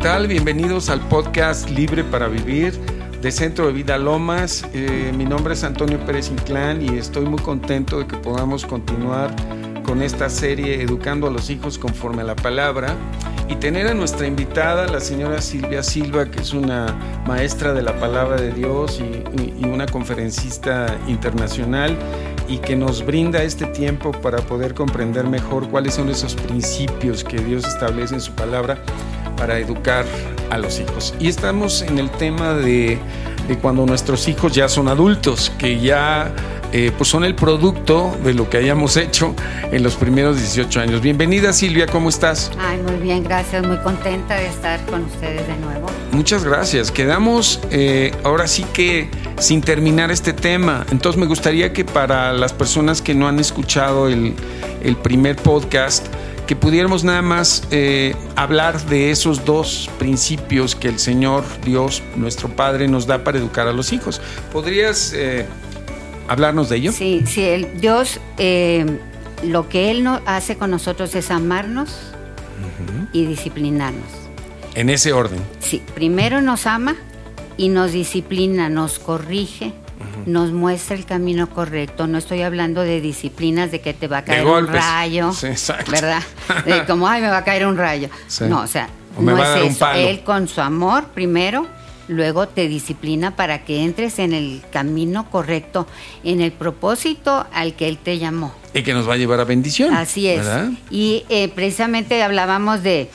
tal? Bienvenidos al podcast Libre para Vivir de Centro de Vida Lomas. Eh, mi nombre es Antonio Pérez Inclán y estoy muy contento de que podamos continuar con esta serie Educando a los hijos conforme a la palabra y tener a nuestra invitada, la señora Silvia Silva, que es una maestra de la palabra de Dios y, y una conferencista internacional y que nos brinda este tiempo para poder comprender mejor cuáles son esos principios que Dios establece en su palabra para educar a los hijos. Y estamos en el tema de, de cuando nuestros hijos ya son adultos, que ya eh, pues son el producto de lo que hayamos hecho en los primeros 18 años. Bienvenida Silvia, ¿cómo estás? Ay, muy bien, gracias, muy contenta de estar con ustedes de nuevo. Muchas gracias. Quedamos eh, ahora sí que sin terminar este tema. Entonces me gustaría que para las personas que no han escuchado el, el primer podcast, que pudiéramos nada más eh, hablar de esos dos principios que el Señor Dios, nuestro Padre, nos da para educar a los hijos. ¿Podrías eh, hablarnos de ello? Sí, sí, el Dios, eh, lo que Él no hace con nosotros es amarnos y disciplinarnos. En ese orden. Sí, primero nos ama y nos disciplina, nos corrige, nos muestra el camino correcto. No estoy hablando de disciplinas de que te va a caer un rayo, Sí. ¿verdad? De como, ay, me va a caer un rayo. Sí. No, o sea, O no es eso. Él con su amor primero, luego te disciplina para que entres en el camino correcto, en el propósito al que Él te llamó. Y que nos va a llevar a bendición. Así es. ¿verdad? Y eh, precisamente hablábamos de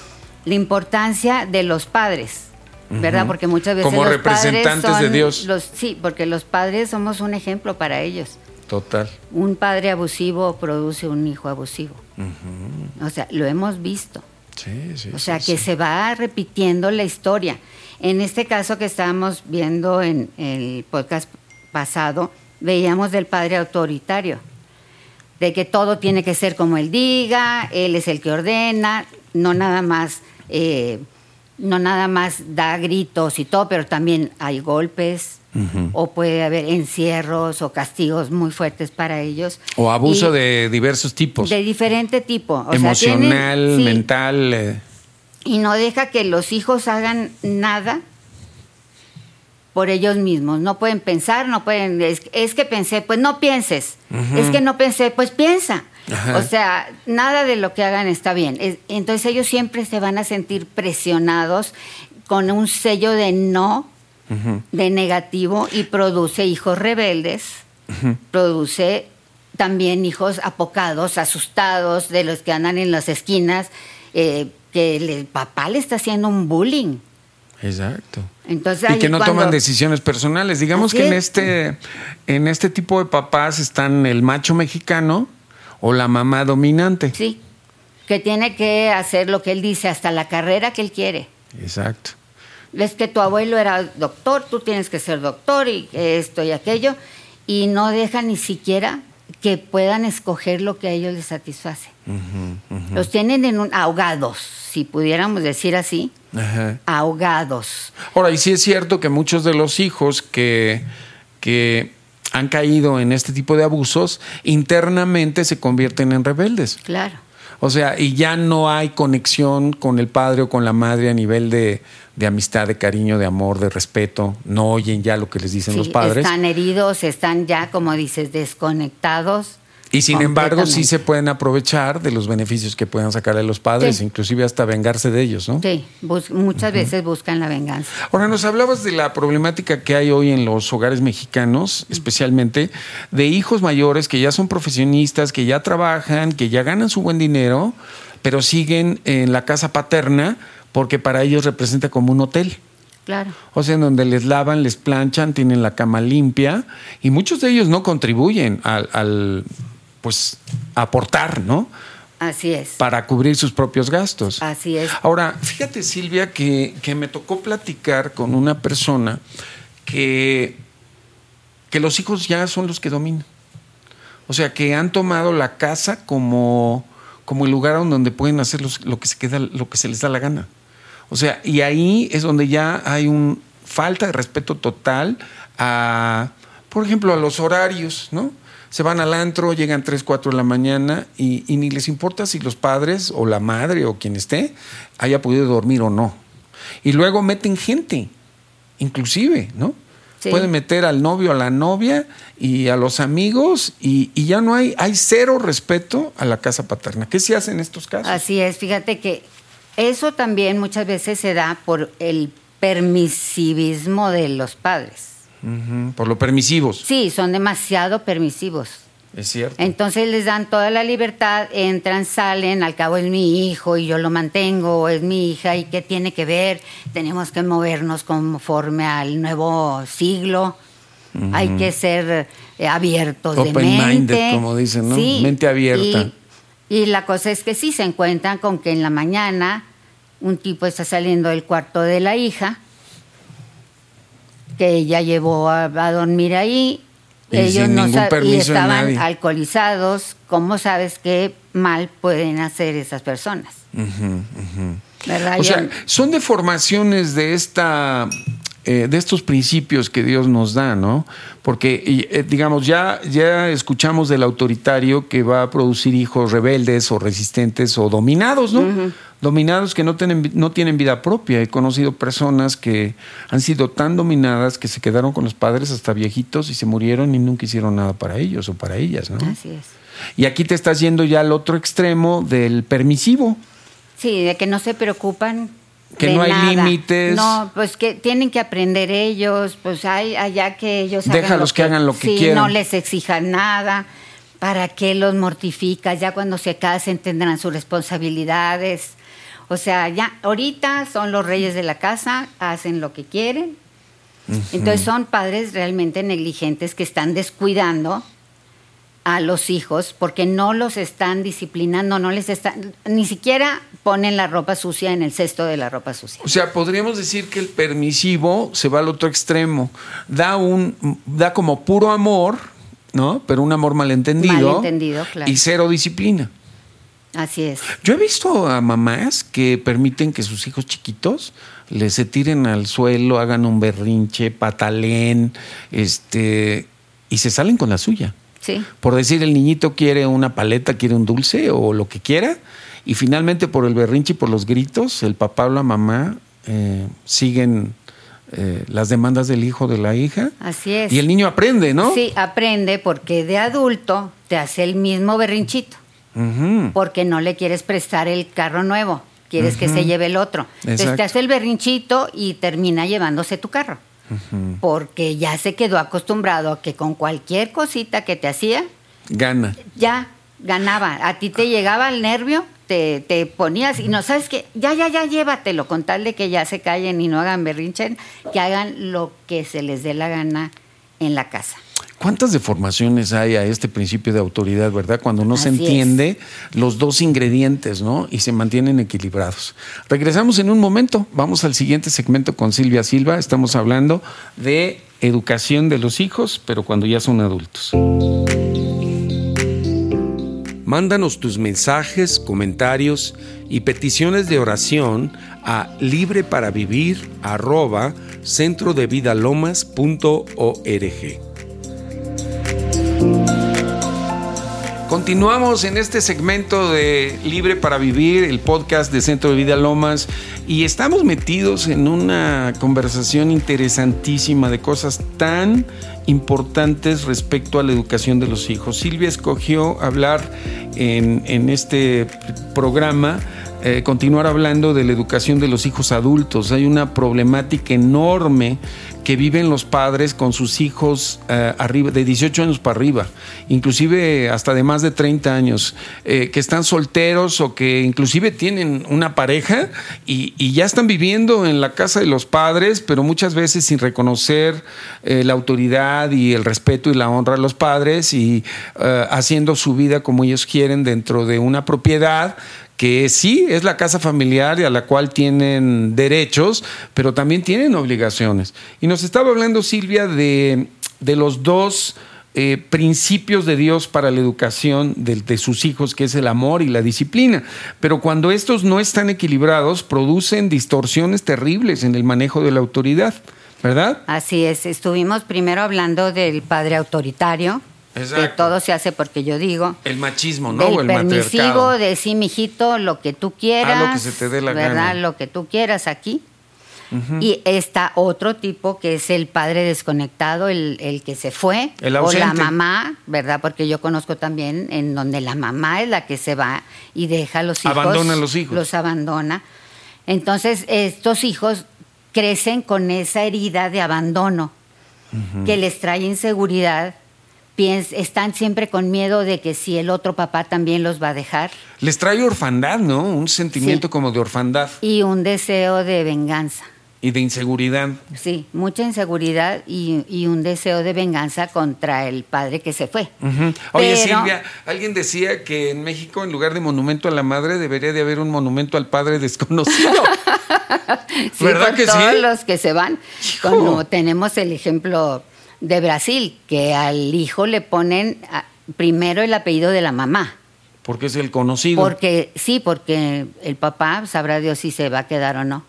la importancia de los padres, ¿verdad? Porque muchas veces Como los representantes padres son de Dios. Los, sí, porque los padres somos un ejemplo para ellos. Total. Un padre abusivo produce un hijo abusivo. O sea, lo hemos visto. Sí, sí. O sea, sí, que sí. se va repitiendo la historia. En este caso que estábamos viendo en el podcast pasado, veíamos del padre autoritario, de que todo tiene que ser como él diga, él es el que ordena, no nada más, eh, no nada más da gritos y todo, pero también hay golpes. O puede haber encierros o castigos muy fuertes para ellos. O abuso Y de diversos tipos. de diferente tipo. O sea, Emocional, tienen- sí, mental. eh, y no deja que los hijos hagan nada por ellos mismos. No pueden pensar, no pueden. Es, es que pensé, pues no pienses. Es que no pensé, pues piensa. Ajá. O sea, nada de lo que hagan está bien. Es- entonces ellos siempre se van a sentir presionados con un sello de no, de negativo, y produce hijos rebeldes, produce también hijos apocados, asustados, de los que andan en las esquinas, eh, que el papá le está haciendo un bullying. Exacto. Entonces, y que no cuando- toman decisiones personales. Digamos Así que en es. este, en este tipo de papás están el macho mexicano o la mamá dominante. Sí, que tiene que hacer lo que él dice, hasta la carrera que él quiere. Exacto. Es que tu abuelo era doctor, tú tienes que ser doctor y que esto y aquello, y no deja ni siquiera que puedan escoger lo que a ellos les satisface. Los tienen en un ahogados, si pudiéramos decir así, Ajá. ahogados. Ahora, y sí es cierto que muchos de los hijos que, que han caído en este tipo de abusos, internamente se convierten en rebeldes. Claro. O sea, y ya no hay conexión con el padre o con la madre a nivel de, de amistad, de cariño, de amor, de respeto. No oyen ya lo que les dicen Sí, los padres. Están heridos, están ya, como dices, desconectados. Y sin embargo, sí se pueden aprovechar de los beneficios que puedan sacarle los padres, Sí. inclusive hasta vengarse de ellos, ¿no? Sí, muchas veces buscan la venganza. Ahora, nos hablabas de la problemática que hay hoy en los hogares mexicanos, especialmente de hijos mayores que ya son profesionistas, que ya trabajan, que ya ganan su buen dinero, pero siguen en la casa paterna porque para ellos representa como un hotel. Claro. O sea, en donde les lavan, les planchan, tienen la cama limpia y muchos de ellos no contribuyen al, al, pues, aportar, ¿no? Así es. Para cubrir sus propios gastos. Así es. Ahora, fíjate Silvia que, que me tocó platicar con una persona que, que los hijos ya son los que dominan. O sea, que han tomado la casa como, como el lugar donde pueden hacer los- lo, que se queda, lo que se les da la gana. O sea, y ahí es donde ya hay un falta de respeto total a, por ejemplo, a los horarios, ¿no? Se van al antro, llegan 3, 4 de la mañana y, y ni les importa si los padres o la madre o quien esté haya podido dormir o no. Y luego meten gente, inclusive, ¿no? Sí. Pueden meter al novio, a la novia y a los amigos y, y ya no hay, hay cero respeto a la casa paterna. ¿Qué se hace en estos casos? Así es, fíjate que eso también muchas veces se da por el permisivismo de los padres. Por lo permisivos. Sí, son demasiado permisivos. Es cierto. Entonces les dan toda la libertad, entran, salen, al cabo es mi hijo y yo lo mantengo, es mi hija y qué tiene que ver, tenemos que movernos conforme al nuevo siglo, hay que ser eh, abiertos de Open-minded, mente. como dicen, ¿no? Mente abierta. Y, y la cosa es que sí, se encuentran con que en la mañana un tipo está saliendo del cuarto de la hija, que ella llevó a, a dormir ahí. Y Ellos sin no ningún y permiso de estaban nadie. alcoholizados. ¿Cómo sabes qué mal pueden hacer esas personas? O sea, son deformaciones de esta eh, de estos principios que Dios nos da, ¿no? Porque, y, eh, digamos, ya, ya escuchamos del autoritario que va a producir hijos rebeldes o resistentes o dominados, ¿no? Dominados que no tienen, no tienen vida propia. He conocido personas que han sido tan dominadas que se quedaron con los padres hasta viejitos y se murieron y nunca hicieron nada para ellos o para ellas, ¿no? Así es. Y aquí te estás yendo ya al otro extremo del permisivo. Sí, de que no se preocupan. Que de no hay límites. No, pues que tienen que aprender ellos, pues hay allá que ellos hagan Déjalos que hagan lo que sí, quieran. no les exijan nada. ¿Para qué los mortificas? Ya cuando se casen tendrán sus responsabilidades. O sea, ya ahorita son los reyes de la casa, hacen lo que quieren. Entonces son padres realmente negligentes que están descuidando a los hijos porque no los están disciplinando, no les están, ni siquiera ponen la ropa sucia en el cesto de la ropa sucia. O sea, podríamos decir que el permisivo se va al otro extremo. Da un da como puro amor, ¿no? Pero un amor malentendido. Malentendido, claro. Y cero disciplina. Así es. Yo he visto a mamás que permiten que sus hijos chiquitos les se tiren al suelo, hagan un berrinche, pataleen, este, y se salen con la suya. Sí. Por decir, el niñito quiere una paleta, quiere un dulce o lo que quiera, y finalmente por el berrinche y por los gritos, el papá o la mamá eh, siguen eh, las demandas del hijo o de la hija. Así es. Y el niño aprende, ¿no? Sí, aprende porque de adulto te hace el mismo berrinchito, Porque no le quieres prestar el carro nuevo, quieres que se lleve el otro. Entonces Exacto. te hace el berrinchito y termina llevándose tu carro. Porque ya se quedó acostumbrado a que con cualquier cosita que te hacía, Gana. ya ganaba. A ti te llegaba el nervio, te, te ponías y no sabes que ya, ya, ya, llévatelo, con tal de que ya se callen y no hagan berrinche, que hagan lo que se les dé la gana en la casa. ¿Cuántas deformaciones hay a este principio de autoridad, verdad? Cuando no se es. entiende los dos ingredientes, ¿no? Y se mantienen equilibrados. Regresamos en un momento. Vamos al siguiente segmento con Silvia Silva. Estamos hablando de educación de los hijos, pero cuando ya son adultos. Mándanos tus mensajes, comentarios y peticiones de oración a libreparavivir Continuamos en este segmento de Libre para Vivir, el podcast de Centro de Vida Lomas, y estamos metidos en una conversación interesantísima de cosas tan importantes respecto a la educación de los hijos. Silvia escogió hablar en, en este programa eh, continuar hablando de la educación de los hijos adultos. Hay una problemática enorme que viven los padres con sus hijos eh, arriba, de 18 años para arriba, inclusive hasta de más de 30 años, eh, que están solteros o que inclusive tienen una pareja y, y ya están viviendo en la casa de los padres, pero muchas veces sin reconocer la autoridad y el respeto y la honra a los padres y haciendo su vida como ellos quieren dentro de una propiedad que sí es la casa familiar y a la cual tienen derechos, pero también tienen obligaciones. Y nos estaba hablando Silvia de, de los dos eh, principios de Dios para la educación de, de, sus hijos, que es el amor y la disciplina. Pero cuando estos no están equilibrados, producen distorsiones terribles en el manejo de la autoridad, ¿verdad? Así es, estuvimos primero hablando del padre autoritario, Exacto. que todo se hace porque yo digo. El machismo, ¿no? Del o el permisivo, matriarcado. de sí, mijito, lo que tú quieras. Ah, lo que se te dé la ¿verdad? gana. Lo que tú quieras aquí. Y está otro tipo que es el padre desconectado, el, el que se fue, El o la mamá, ¿verdad? Porque yo conozco también en donde la mamá es la que se va y deja a los hijos. Abandona a los hijos. Los abandona. Entonces, estos hijos crecen con esa herida de abandono que les trae inseguridad. Están siempre con miedo de que si el otro papá también los va a dejar Les trae orfandad, ¿no? Un sentimiento Sí. como de orfandad y un deseo de venganza. y de inseguridad. Sí, mucha inseguridad y, y un deseo de venganza contra el padre que se fue. Oye, Pero- Silvia, alguien decía que en México, en lugar de monumento a la madre, debería de haber un monumento al padre desconocido. Sí, ¿Verdad que todos sí? los que se van. Como tenemos el ejemplo de Brasil, que al hijo le ponen a- primero el apellido de la mamá. Porque es el conocido. Porque sí, porque el papá sabrá Dios si se va a quedar o no.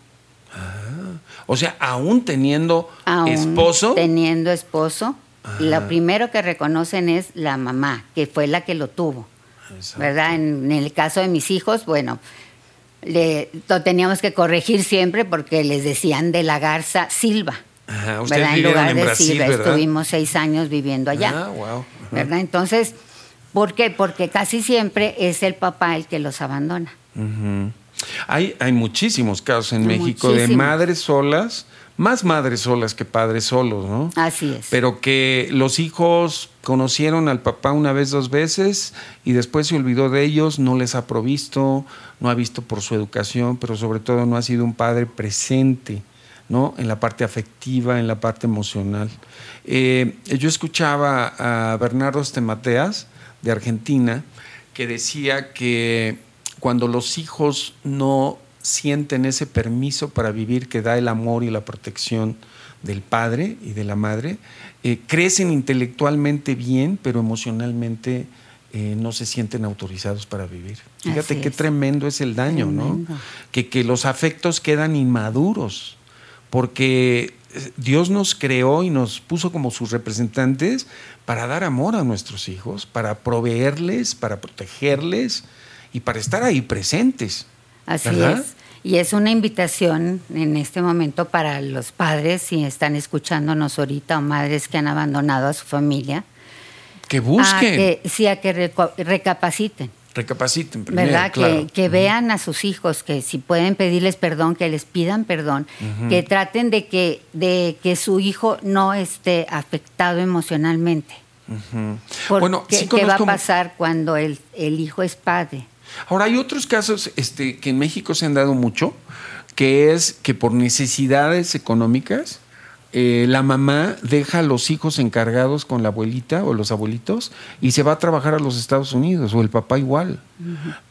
O sea, aún teniendo Aún esposo. Teniendo esposo, lo primero que reconocen es la mamá, que fue la que lo tuvo. Exacto. ¿Verdad? En, en el caso de mis hijos, bueno, le, lo teníamos que corregir siempre porque les decían de la garza Silva. Ajá, ustedes ¿verdad? En lugar en de Brasil, Silva. ¿verdad? Estuvimos seis años viviendo allá. Ah, wow. ¿Verdad? Entonces, ¿por qué? Porque casi siempre es el papá el que los abandona. Hay, hay muchísimos casos en México de madres solas, más madres solas que padres solos, ¿no? Así es. Pero que los hijos conocieron al papá una vez, dos veces y después se olvidó de ellos, no les ha provisto, no ha visto por su educación, pero sobre todo no ha sido un padre presente, ¿no? En la parte afectiva, en la parte emocional. Eh, yo escuchaba a Bernardo Estemateas de Argentina que decía que cuando los hijos no sienten ese permiso para vivir que da el amor y la protección del padre y de la madre, eh, crecen intelectualmente bien, pero emocionalmente eh, no se sienten autorizados para vivir. Fíjate Así qué es. tremendo es el daño, Tremendo. ¿no? Que, que los afectos quedan inmaduros, porque eh, Dios nos creó y nos puso como sus representantes para dar amor a nuestros hijos, para proveerles, para protegerles y para estar ahí presentes. Así ¿verdad? es. Y es una invitación en este momento para los padres, si están escuchándonos ahorita, o madres que han abandonado a su familia, Que a busquen, que, sí, a que recapaciten, recapaciten primero, ¿verdad? claro. Que, que vean a sus hijos, que si pueden pedirles perdón, que les pidan perdón, que traten de que, de que su hijo no esté afectado emocionalmente. Ujú. Porque, Bueno, sí ¿Qué va a pasar cuando el, el hijo es padre? Ahora, hay otros casos este, que en México se han dado mucho, que es que por necesidades económicas, eh, la mamá deja a los hijos encargados con la abuelita o los abuelitos y se va a trabajar a los Estados Unidos, o el papá igual.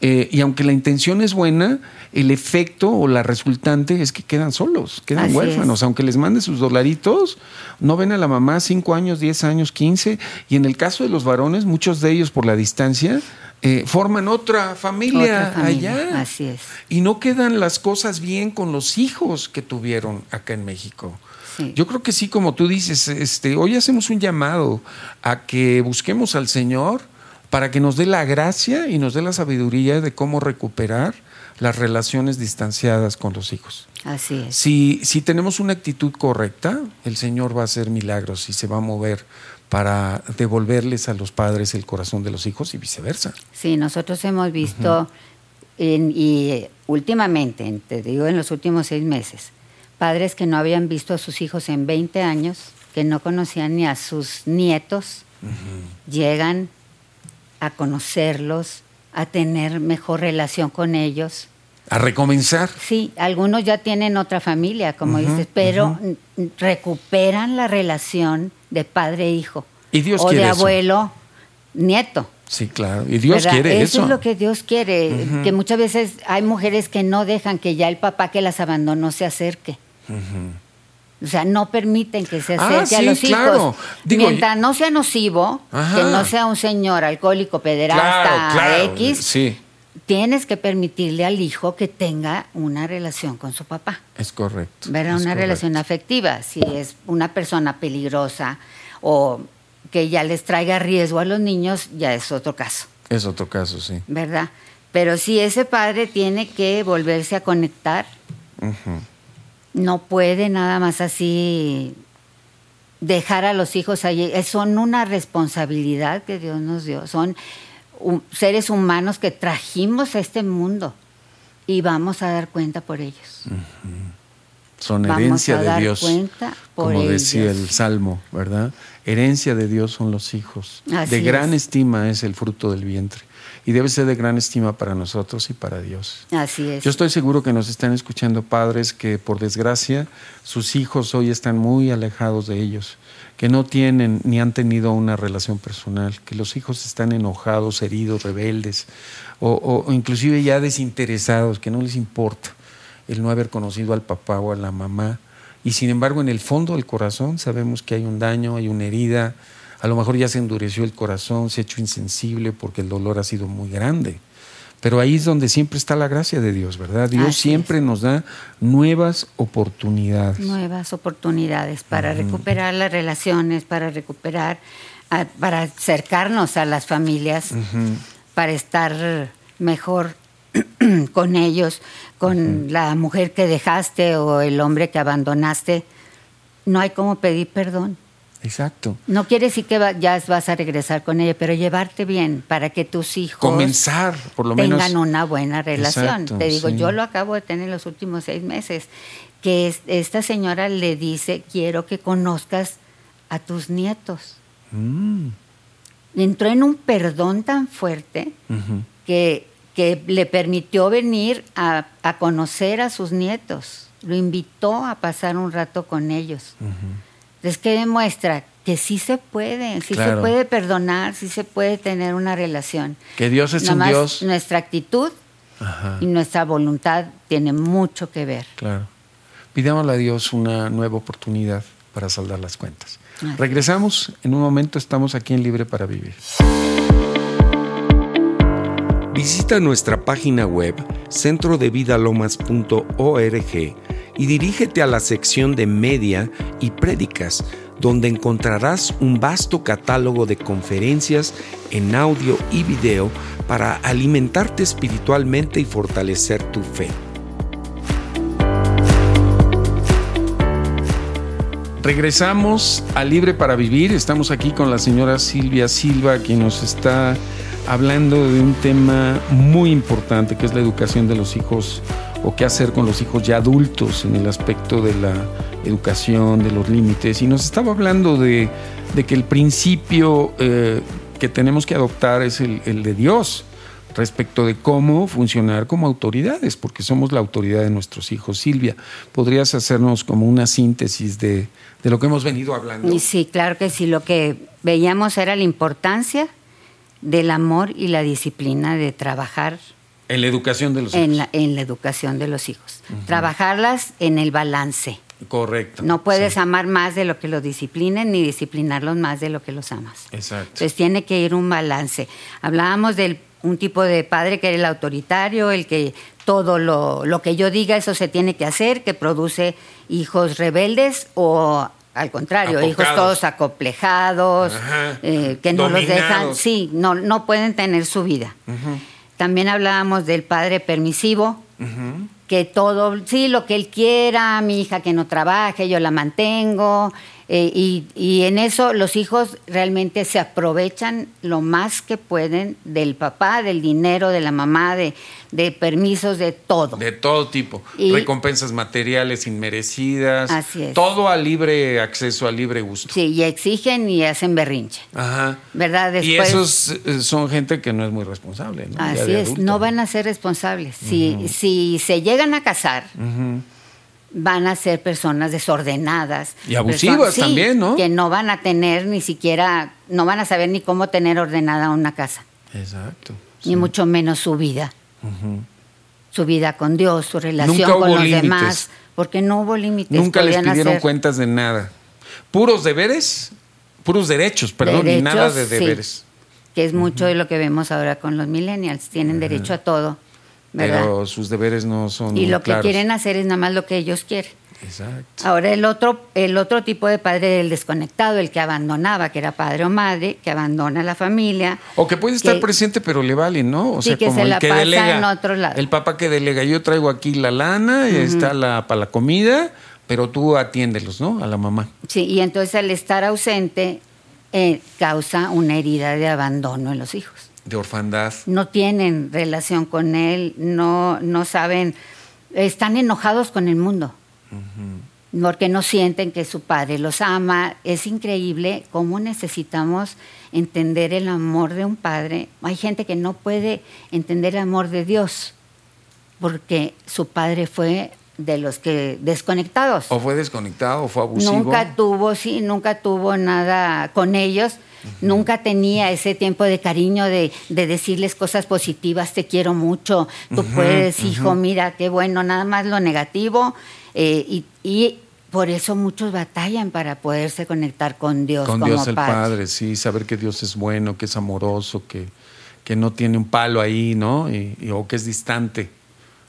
Eh, y aunque la intención es buena, el efecto o la resultante es que quedan solos, quedan Así huérfanos. es. Aunque les mande sus dolaritos, no ven a la mamá 5 años, 10 años, 15. Y en el caso de los varones, muchos de ellos por la distancia, eh, forman otra familia, Otra familia, allá. así es. Y no quedan las cosas bien con los hijos que tuvieron acá en México. Sí. Yo creo que sí, como tú dices, este, hoy hacemos un llamado a que busquemos al Señor para que nos dé la gracia y nos dé la sabiduría de cómo recuperar las relaciones distanciadas con los hijos. Así es. Si, si tenemos una actitud correcta, el Señor va a hacer milagros y se va a mover para devolverles a los padres el corazón de los hijos y viceversa. Sí, nosotros hemos visto, en- y últimamente, en- te digo en los últimos seis meses, padres que no habían visto a sus hijos en 20 años, que no conocían ni a sus nietos, llegan a conocerlos, a tener mejor relación con ellos. A recomenzar. Sí, algunos ya tienen otra familia, como dices, pero recuperan la relación de padre e hijo. Y Dios o quiere de eso. abuelo, nieto. Sí, claro. Y Dios ¿verdad? quiere eso. Eso es lo que Dios quiere. Que muchas veces hay mujeres que no dejan que ya el papá que las abandonó se acerque. O sea, no permiten que se Ah, acerque a los claro. hijos. Digo, Mientras no sea nocivo, Ajá. que no sea un señor alcohólico, pederasta, Claro, claro. X, Sí, tienes que permitirle al hijo que tenga una relación con su papá. es correcto. ¿verdad? es Una correcto. relación afectiva. Si es una persona peligrosa o que ya les traiga riesgo a los niños, ya es otro caso. Es otro caso, sí. ¿verdad? Pero sí, ese padre tiene que volverse a conectar. No puede nada más así dejar a los hijos allí. Eh, Son una responsabilidad que Dios nos dio. Son seres humanos que trajimos a este mundo y vamos a dar cuenta por ellos. Son Vamos herencia a de dar Dios. cuenta por como decía el Salmo, ¿verdad? Herencia de Dios son los hijos. Así de gran es. estima es el fruto del vientre. Y debe ser de gran estima para nosotros y para Dios. Así es. Yo estoy seguro que nos están escuchando padres que por desgracia sus hijos hoy están muy alejados de ellos, que no tienen ni han tenido una relación personal, que los hijos están enojados, heridos, rebeldes o, o- o inclusive ya desinteresados, que no les importa el no haber conocido al papá o a la mamá. Y sin embargo en el fondo del corazón sabemos que hay un daño, hay una herida, a lo mejor ya se endureció el corazón, se ha hecho insensible porque el dolor ha sido muy grande. Pero ahí es donde siempre está la gracia de Dios, ¿verdad? Dios Así siempre nos da nuevas oportunidades. nuevas oportunidades para recuperar las relaciones, para recuperar, para acercarnos a las familias, para estar mejor con ellos, con la mujer que dejaste o el hombre que abandonaste. No hay como pedir perdón. Exacto. No quiere decir que va- ya vas a regresar con ella, pero llevarte bien para que tus hijos Comenzar, por lo menos. tengan una buena relación. Exacto, Te digo, sí. yo lo acabo de tener en los últimos seis meses, que es- esta señora le dice, quiero que conozcas a tus nietos. Mm, Entró en un perdón tan fuerte que, que le permitió venir a, a conocer a sus nietos. Lo invitó a pasar un rato con ellos. Es que demuestra que sí se puede, sí Claro. se puede perdonar, sí se puede tener una relación. Que Dios es un Dios. Nuestra actitud Ajá, y nuestra voluntad tiene mucho que ver. claro. Pidámosle a Dios una nueva oportunidad para saldar las cuentas. Así es. Regresamos, en un momento estamos aquí en Libre para Vivir. Visita nuestra página web centrodevidalomas.org y dirígete a la sección de media y prédicas, donde encontrarás un vasto catálogo de conferencias en audio y video para alimentarte espiritualmente y fortalecer tu fe. Regresamos a Libre para Vivir. Estamos aquí con la señora Silvia Silva, quien nos está hablando de un tema muy importante, que es la educación de los hijos o qué hacer con los hijos ya adultos en el aspecto de la educación, de los límites. Y nos estaba hablando de, que el principio eh, que tenemos que adoptar es el, de Dios respecto de cómo funcionar como autoridades, porque somos la autoridad de nuestros hijos. Silvia, ¿podrías hacernos como una síntesis de, de lo que hemos venido hablando? Sí, claro que sí, lo que veíamos era la importancia del amor y la disciplina de trabajar En la educación de los hijos. en la, en la educación de los hijos. Trabajarlas en el balance. Correcto. No puedes Sí, amar más de lo que los disciplinen ni disciplinarlos más de lo que los amas. Exacto. Entonces tiene que ir un balance. Hablábamos de un tipo de padre que era el autoritario, el que todo lo, lo que yo diga, eso se tiene que hacer, que produce hijos rebeldes o al contrario, hijos todos acomplejados, eh, que no los dejan, sí, no, no pueden tener su vida. También hablábamos del padre permisivo, que todo, sí, lo que él quiera, mi hija que no trabaje, yo la mantengo. Eh, y, y en eso los hijos realmente se aprovechan lo más que pueden del papá, del dinero, de la mamá, de, de permisos, de todo. De todo tipo. Y- Recompensas materiales inmerecidas. Así es. Todo a libre acceso, a libre gusto. Sí, y exigen y hacen berrinche. Ajá. ¿Verdad? y esos eh, son gente que no es muy responsable, ¿no? Así es, no van a ser responsables. si, si se llegan a casar, Ujú. Van a ser personas desordenadas. Y abusivas también, ¿no? Que no van a tener ni siquiera, no van a saber ni cómo tener ordenada una casa, Exacto. ni mucho menos su vida. Su vida con Dios, su relación Nunca con los demás, porque no hubo límites. Nunca les pidieron hacer cuentas de nada. Puros deberes, puros derechos, perdón, y derechos, nada de sí, deberes. que es mucho de lo que vemos ahora con los millennials. Tienen derecho a todo, ¿verdad? Pero sus deberes no son y lo que quieren hacer es nada más lo que ellos quieren. Exacto. Ahora el otro, el otro tipo de padre el desconectado, el que abandonaba, que era padre o madre, que abandona la familia. O que puede estar que- presente, pero le vale, ¿no? O Sí, sea, que como se el la que pasa delega. en otro lado. El papá que delega, yo traigo aquí la lana, está la para la comida, pero tú atiéndelos, ¿no? A la mamá. Sí, y entonces al estar ausente eh, causa una herida de abandono en los hijos. De orfandad. No tienen relación con él, no, no saben, están enojados con el mundo. Porque no sienten que su padre los ama. Es increíble cómo necesitamos entender el amor de un padre. Hay gente que no puede entender el amor de Dios porque su padre fue de los que desconectados. O fue desconectado, o fue abusivo. Nunca tuvo, sí, nunca tuvo nada con ellos. Nunca tenía ese tiempo de cariño de, de decirles cosas positivas, te quiero mucho, tú puedes, hijo, mira, qué bueno, nada más lo negativo. eh, y, y por eso muchos batallan para poderse conectar con Dios Con como Dios el padre. Padre, sí, saber que Dios es bueno, que es amoroso, que, que no tiene un palo ahí, ¿no? Y, y- o que es distante.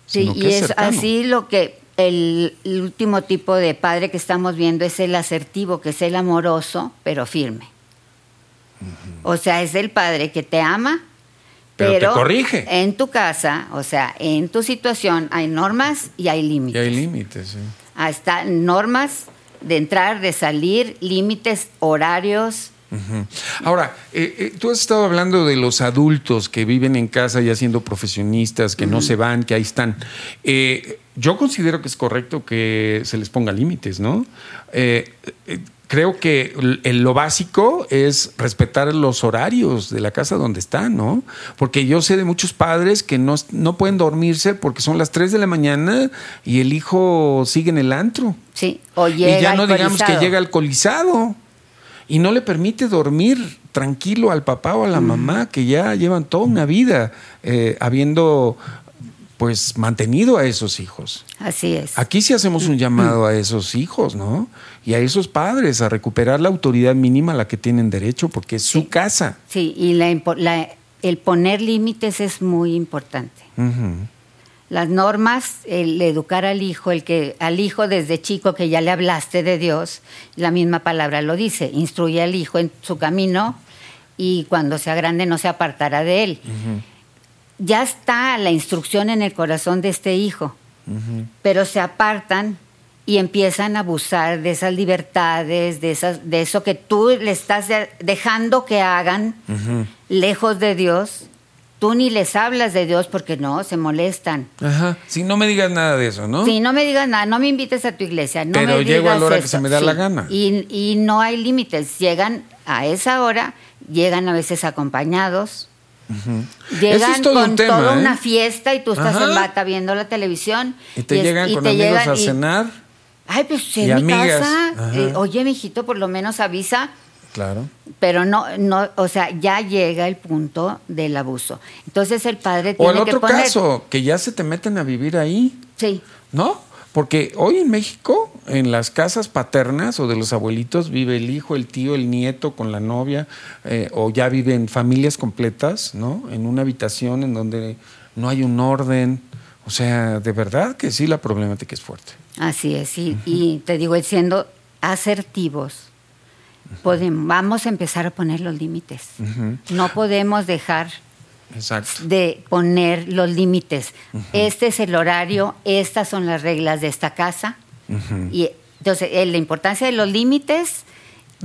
Sí, y es así lo que el, el último tipo de padre que estamos viendo es el asertivo, que es el amoroso, pero firme. O sea, es el padre que te ama, Pero pero, te corrige. en tu casa, o sea, en tu situación hay normas y hay Y límites. hay límites, sí. Hasta normas de entrar, de salir, límites, horarios. Ahora, eh, eh, tú has estado hablando de los adultos que viven en casa ya siendo profesionistas, que no se van, que ahí están. Eh, yo considero que es correcto que se les ponga límites, ¿no? Eh, eh, creo que el- lo básico es respetar los horarios de la casa donde están, ¿no? Porque yo sé de muchos padres que no, no pueden dormirse porque son las 3 de la mañana y el hijo sigue en el antro. Sí, o llega Y ya no digamos que llega alcoholizado y no le permite dormir tranquilo al papá o a la mamá que ya llevan toda una vida eh, habiendo pues mantenido a esos hijos. Así es. Aquí sí hacemos un llamado a esos hijos, ¿no? Y a esos padres a recuperar la autoridad mínima a la que tienen derecho porque es su casa. Sí, y la la- el poner límites es muy importante. Ujú. Las normas, el educar al hijo, el que al hijo desde chico que ya le hablaste de Dios, la misma palabra lo dice, instruye al hijo en su camino y cuando sea grande no se apartará de él. Ya está la instrucción en el corazón de este hijo, pero se apartan y empiezan a abusar de esas libertades, de, esas, de eso que tú le estás de- dejando que hagan lejos de Dios. Tú ni les hablas de Dios porque no, se molestan. Ajá. Si no me digas nada de eso, ¿no? Sí, no me digas nada, no me invites a tu iglesia. No Pero me llego a la hora que se me da la gana. Y, y no hay límites. Llegan a esa hora, llegan a veces acompañados. Llegan es todo con un tema, toda ¿eh? una fiesta y tú estás Ajá. en bata viendo la televisión. Y te es- llegan y con te amigos llegan a cenar. Ay, pues en mi amigas. casa. Eh, oye, mijito, por lo menos avisa. Claro. Pero no, no, o sea, ya llega el punto del abuso. Entonces el padre O tiene el que otro poner. caso, que ya se te meten a vivir ahí. Sí, ¿No? Porque hoy en México, en las casas paternas o de los abuelitos, vive el hijo, el tío, el nieto con la novia, eh, o ya viven familias completas, ¿no? En una habitación en donde no hay un orden. O sea, de verdad que sí, la problemática es fuerte. Así es, y, y te digo, siendo asertivos, podemos, vamos a empezar a poner los límites. No podemos dejar Exacto. de poner los límites. Este es el horario, estas son las reglas de esta casa. Y entonces, eh, la importancia de los límites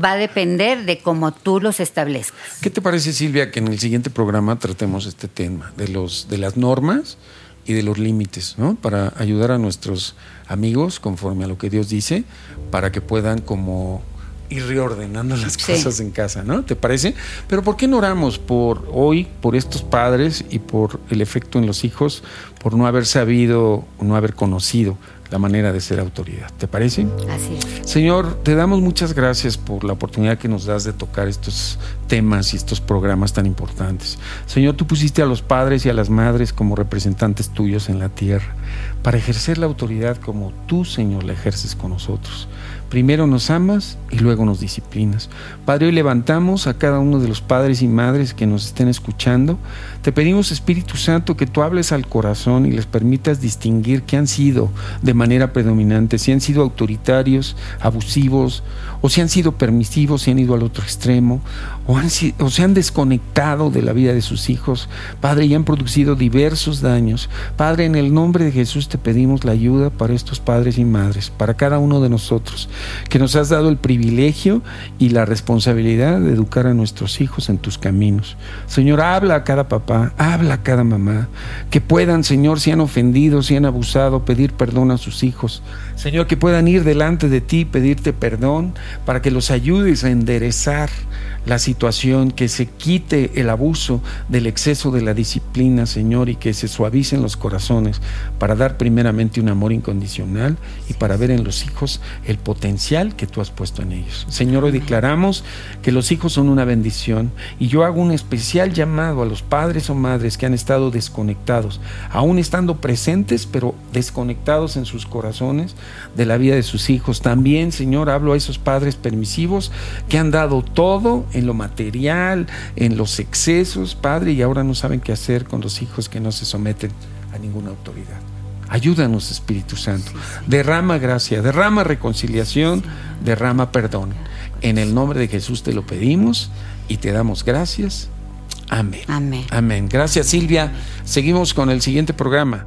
va a depender de cómo tú los establezcas. ¿Qué te parece, Silvia, que en el siguiente programa tratemos este tema de los de las normas y de los límites, ¿no? Para ayudar a nuestros amigos conforme a lo que Dios dice, para que puedan como ir reordenando las Sí. cosas en casa, ¿no? ¿Te parece? Pero ¿por qué no oramos por hoy, por estos padres y por el efecto en los hijos, por no haber sabido o no haber conocido la manera de ser autoridad? ¿Te parece? Así es. Señor, te damos muchas gracias por la oportunidad que nos das de tocar estos temas y estos programas tan importantes. Señor, tú pusiste a los padres y a las madres como representantes tuyos en la tierra para ejercer la autoridad como tú, Señor, la ejerces con nosotros. Primero nos amas y luego nos disciplinas. Padre, hoy levantamos a cada uno de los padres y madres que nos estén escuchando. Te pedimos, Espíritu Santo, que tú hables al corazón y les permitas distinguir qué han sido de manera predominante, si han sido autoritarios, abusivos, o si han sido permisivos, si han ido al otro extremo, o, o se han desconectado de la vida de sus hijos. Padre, y han producido diversos daños. Padre, en el nombre de Jesús te pedimos la ayuda para estos padres y madres, para cada uno de nosotros que nos has dado el privilegio y la responsabilidad de educar a nuestros hijos en tus caminos. Señor, habla a cada papá, habla a cada mamá, que puedan, Señor, si han ofendido, si han abusado, pedir perdón a sus hijos. Señor, que puedan ir delante de ti, pedirte perdón, para que los ayudes a enderezar la situación, que se quite el abuso del exceso de la disciplina, Señor, y que se suavicen los corazones para dar primeramente un amor incondicional y para ver en los hijos el potencial que tú has puesto en ellos. Señor, hoy declaramos que los hijos son una bendición y yo hago un especial llamado a los padres o madres que han estado desconectados, aún estando presentes, pero desconectados en sus corazones de la vida de sus hijos. También, Señor, hablo a esos padres permisivos que han dado todo en lo material, en los excesos, Padre, y ahora no saben qué hacer con los hijos que no se someten a ninguna autoridad. Ayúdanos, Espíritu Santo. Derrama gracia, derrama reconciliación, derrama perdón. En el nombre de Jesús te lo pedimos y te damos gracias. Amén. Amén. Amén. Gracias, Silvia. Seguimos con el siguiente programa.